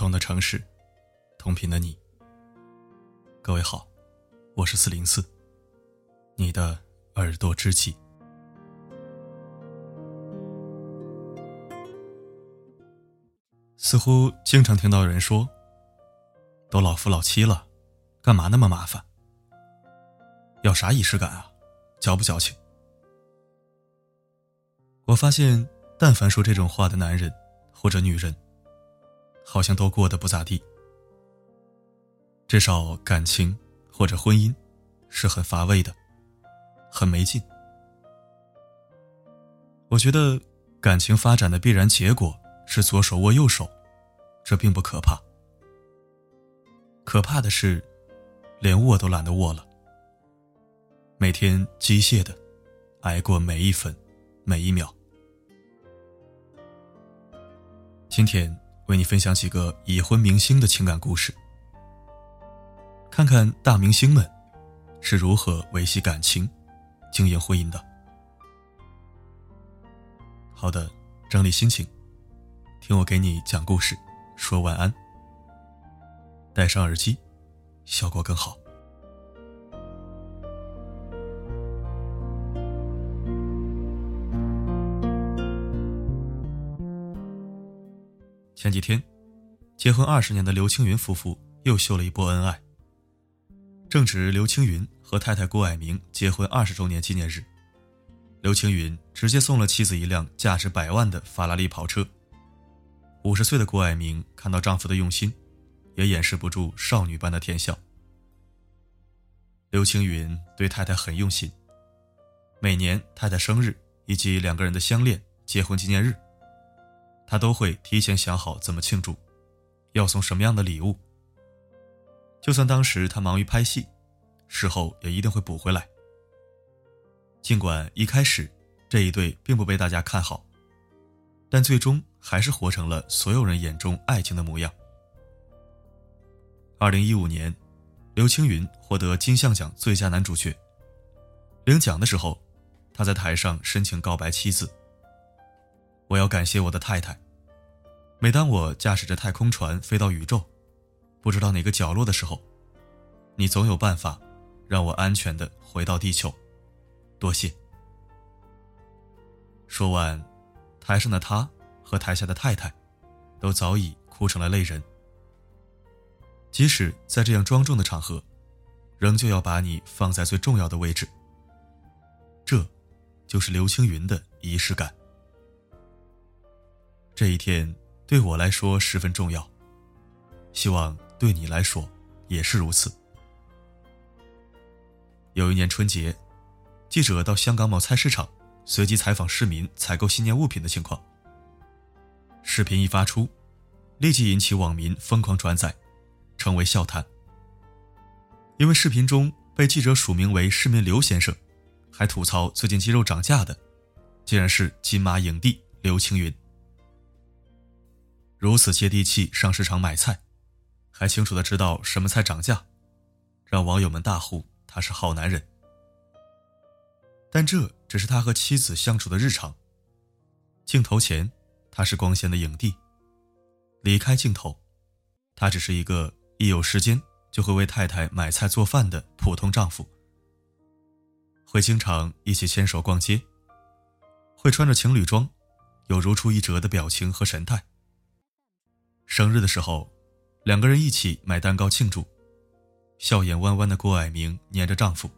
同的城市，同频的你。各位好，我是四零四，你的耳朵知己。似乎经常听到有人说：“都老夫老妻了，干嘛那么麻烦？要啥仪式感啊？矫不矫情？”我发现，但凡说这种话的男人或者女人，好像都过得不咋地。至少感情或者婚姻是很乏味的，很没劲。我觉得感情发展的必然结果是左手握右手，这并不可怕。可怕的是，连握都懒得握了，每天机械的挨过每一分每一秒。今天为你分享几个已婚明星的情感故事，看看大明星们是如何维系感情、经营婚姻的。好的，整理心情，听我给你讲故事，说晚安。戴上耳机，效果更好。前几天，结婚二十年的刘青云夫妇又秀了一波恩爱。正值刘青云和太太郭蔼明结婚二十周年纪念日，刘青云直接送了妻子一辆价值百万的法拉利跑车。五十岁的郭蔼明看到丈夫的用心，也掩饰不住少女般的甜笑。刘青云对太太很用心，每年太太生日以及两个人的相恋结婚纪念日。他都会提前想好怎么庆祝，要送什么样的礼物。就算当时他忙于拍戏，事后也一定会补回来。尽管一开始这一对并不被大家看好，但最终还是活成了所有人眼中爱情的模样。二零一五年，刘青云获得金像奖最佳男主角。领奖的时候，他在台上深情告白妻子。我要感谢我的太太。每当我驾驶着太空船飞到宇宙，不知道哪个角落的时候，你总有办法让我安全的回到地球。多谢。说完，台上的他和台下的太太都早已哭成了泪人。即使在这样庄重的场合，仍旧要把你放在最重要的位置。这，就是刘青云的仪式感。这一天对我来说十分重要，希望对你来说也是如此。有一年春节，记者到香港某菜市场，随机采访市民采购新年物品的情况。视频一发出，立即引起网民疯狂转载，成为笑谈。因为视频中被记者署名为市民刘先生，还吐槽最近鸡肉涨价的，竟然是金马影帝刘青云。如此接地气上市场买菜，还清楚的知道什么菜涨价，让网友们大呼他是好男人。但这只是他和妻子相处的日常。镜头前，他是光鲜的影帝；离开镜头，他只是一个一有时间就会为太太买菜做饭的普通丈夫。会经常一起牵手逛街，会穿着情侣装，有如出一辙的表情和神态。生日的时候，两个人一起买蛋糕庆祝，笑眼弯弯的郭蔼明黏着丈夫，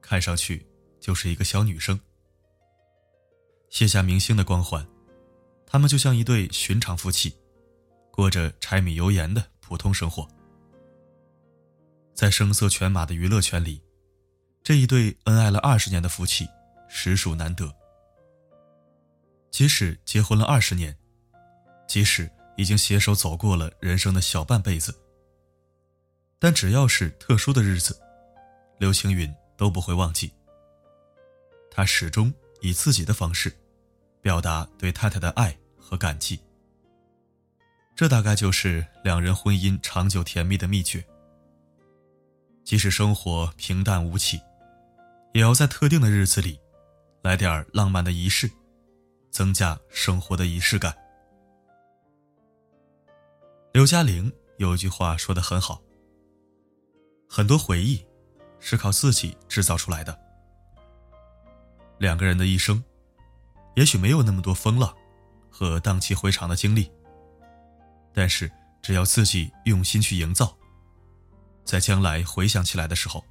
看上去就是一个小女生。卸下明星的光环，他们就像一对寻常夫妻，过着柴米油盐的普通生活。在声色犬马的娱乐圈里，这一对恩爱了二十年的夫妻实属难得。即使结婚了二十年，即使。已经携手走过了人生的小半辈子，但只要是特殊的日子，刘青云都不会忘记。他始终以自己的方式，表达对太太的爱和感激。这大概就是两人婚姻长久甜蜜的秘诀。即使生活平淡无奇，也要在特定的日子里，来点浪漫的仪式，增加生活的仪式感。刘嘉玲有一句话说的很好：“很多回忆是靠自己制造出来的。”两个人的一生，也许没有那么多风浪和荡气回肠的经历，但是只要自己用心去营造，在将来回想起来的时候，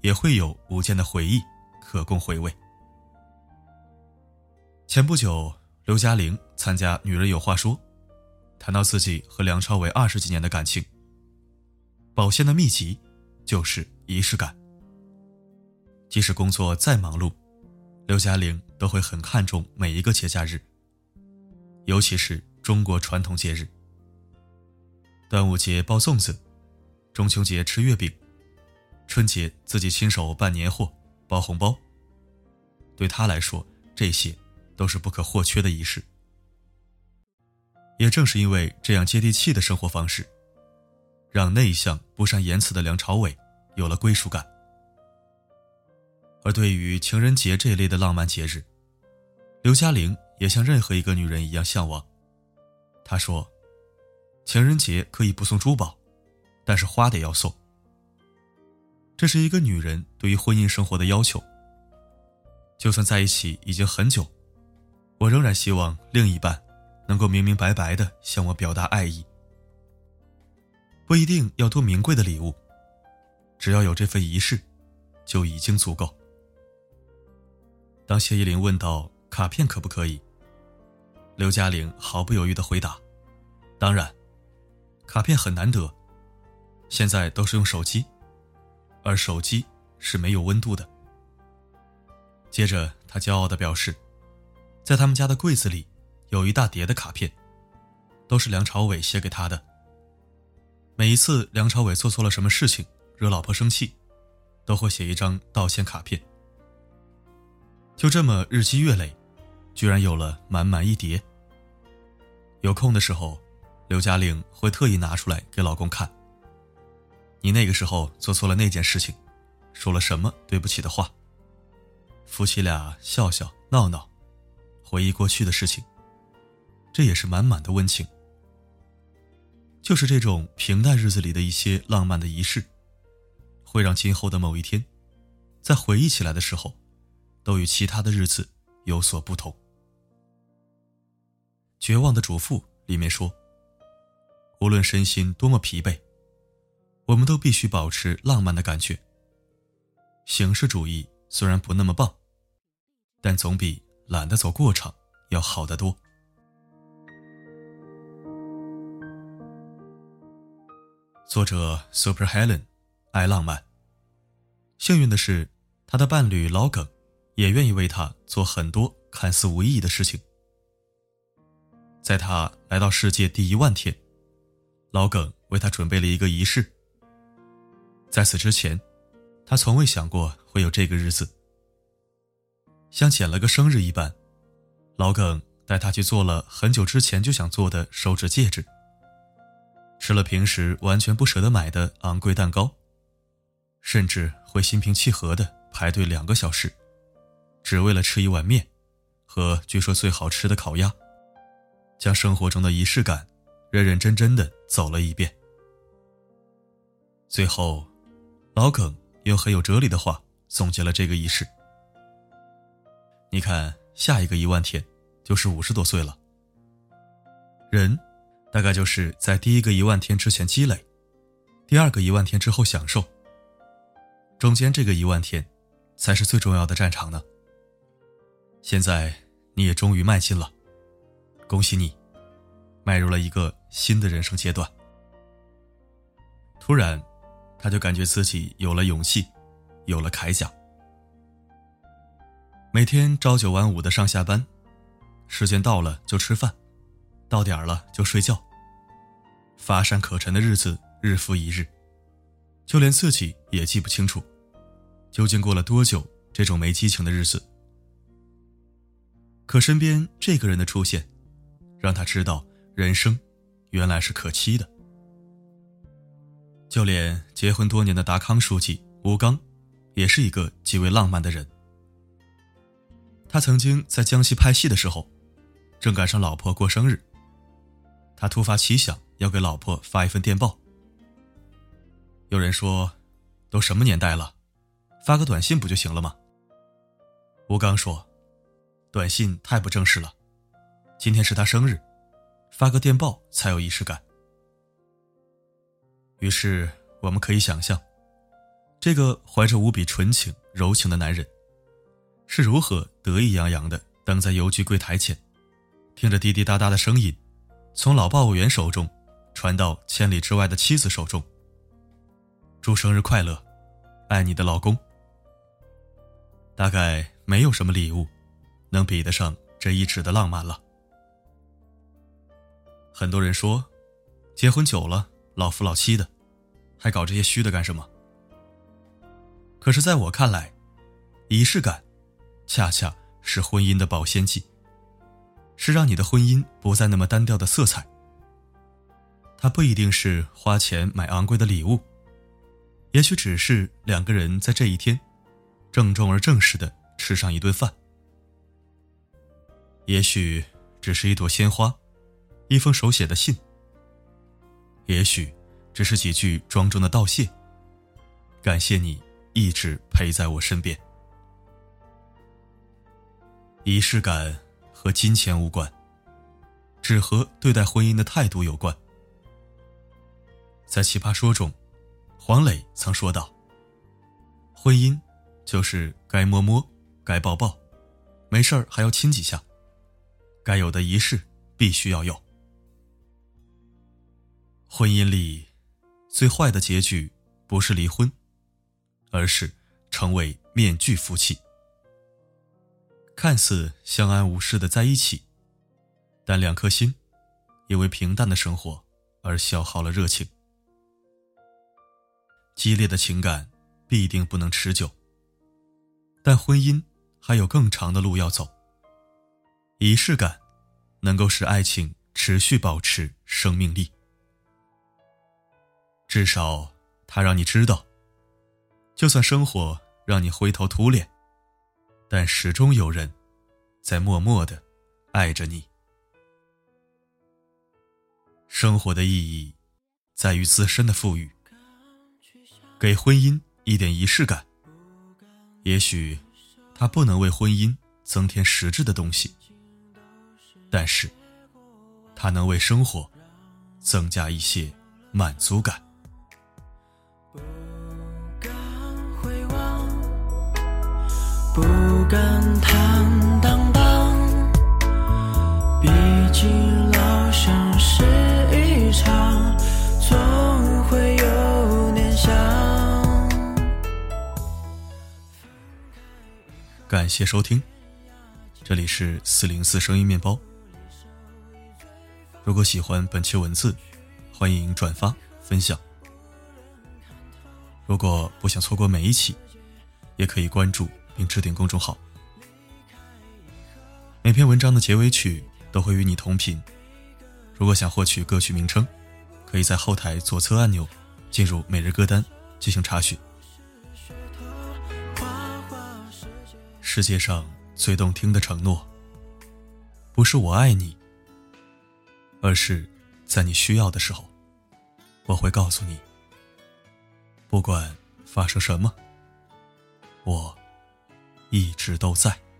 也会有无间的回忆可供回味。前不久，刘嘉玲参加《女人有话说》。谈到自己和梁朝伟二十几年的感情，保鲜的秘籍就是仪式感。即使工作再忙碌，刘嘉玲都会很看重每一个节假日，尤其是中国传统节日。端午节包粽子，中秋节吃月饼，春节自己亲手办年货、包红包。对她来说，这些都是不可或缺的仪式。也正是因为这样接地气的生活方式，让内向不善言辞的梁朝伟有了归属感。而对于情人节这一类的浪漫节日，刘嘉玲也像任何一个女人一样向往。她说：“情人节可以不送珠宝，但是花得要送。这是一个女人对于婚姻生活的要求。就算在一起已经很久，我仍然希望另一半。”能够明明白白的向我表达爱意，不一定要多名贵的礼物，只要有这份仪式，就已经足够。当谢依霖问到卡片可不可以，刘嘉玲毫不犹豫的回答：“当然，卡片很难得，现在都是用手机，而手机是没有温度的。”接着，他骄傲的表示，在他们家的柜子里。有一大叠的卡片，都是梁朝伟写给他的。每一次梁朝伟做错了什么事情，惹老婆生气，都会写一张道歉卡片。就这么日积月累，居然有了满满一叠。有空的时候，刘嘉玲会特意拿出来给老公看。你那个时候做错了那件事情，说了什么对不起的话？夫妻俩笑笑闹闹，回忆过去的事情。这也是满满的温情。就是这种平淡日子里的一些浪漫的仪式，会让今后的某一天，在回忆起来的时候，都与其他的日子有所不同。《绝望的主妇》里面说：“无论身心多么疲惫，我们都必须保持浪漫的感觉。形式主义虽然不那么棒，但总比懒得走过场要好得多。”作者 Super Helen 爱浪漫。幸运的是，他的伴侣老耿也愿意为他做很多看似无意义的事情。在他来到世界第一万天，老耿为他准备了一个仪式。在此之前，他从未想过会有这个日子。像捡了个生日一般，老耿带他去做了很久之前就想做的手指戒指。吃了平时完全不舍得买的昂贵蛋糕，甚至会心平气和的排队两个小时，只为了吃一碗面和据说最好吃的烤鸭，将生活中的仪式感认认真真的走了一遍。最后，老耿用很有哲理的话总结了这个仪式：你看，下一个一万天就是五十多岁了，人。大概就是在第一个一万天之前积累，第二个一万天之后享受，中间这个一万天，才是最重要的战场呢。现在你也终于迈进了，恭喜你，迈入了一个新的人生阶段。突然，他就感觉自己有了勇气，有了铠甲。每天朝九晚五的上下班，时间到了就吃饭。到点了就睡觉。乏善可陈的日子日复一日，就连自己也记不清楚，究竟过了多久这种没激情的日子。可身边这个人的出现，让他知道人生原来是可期的。就连结婚多年的达康书记吴刚，也是一个极为浪漫的人。他曾经在江西拍戏的时候，正赶上老婆过生日。他突发奇想要给老婆发一份电报。有人说，都什么年代了，发个短信不就行了吗？吴刚说，短信太不正式了，今天是他生日，发个电报才有仪式感。于是我们可以想象，这个怀着无比纯情柔情的男人，是如何得意洋洋的等在邮局柜台前，听着滴滴答答的声音，从老报务员手中传到千里之外的妻子手中。祝生日快乐，爱你的老公。大概没有什么礼物，能比得上这一纸的浪漫了。很多人说，结婚久了老夫老妻的，还搞这些虚的干什么？可是在我看来，仪式感，恰恰是婚姻的保鲜剂，是让你的婚姻不再那么单调的色彩。它不一定是花钱买昂贵的礼物。也许只是两个人在这一天，郑重而正式的吃上一顿饭。也许只是一朵鲜花，一封手写的信。也许只是几句庄重的道谢。感谢你一直陪在我身边。仪式感和金钱无关，只和对待婚姻的态度有关。在《奇葩说》中。黄磊曾说道：“婚姻就是该摸摸，该抱抱，没事儿还要亲几下，该有的仪式必须要有。婚姻里最坏的结局不是离婚，而是成为面具夫妻，看似相安无事的在一起，但两颗心因为平淡的生活而消耗了热情。”激烈的情感必定不能持久，但婚姻还有更长的路要走。仪式感能够使爱情持续保持生命力，至少它让你知道，就算生活让你灰头土脸，但始终有人在默默的爱着你。生活的意义在于自身的富裕。给婚姻一点仪式感，也许它不能为婚姻增添实质的东西，但是它能为生活增加一些满足感。敢坦荡荡，毕竟老相识一场，总会有念想。感谢收听，这里是四零四声音面包。如果喜欢本期文字，欢迎转发分享。如果不想错过每一期，也可以关注并置顶公众号。每篇文章的结尾曲都会与你同频。如果想获取歌曲名称，可以在后台左侧按钮进入每日歌单进行查询。世界上最动听的承诺，不是我爱你，而是在你需要的时候，我会告诉你，不管发生什么，我一直都在。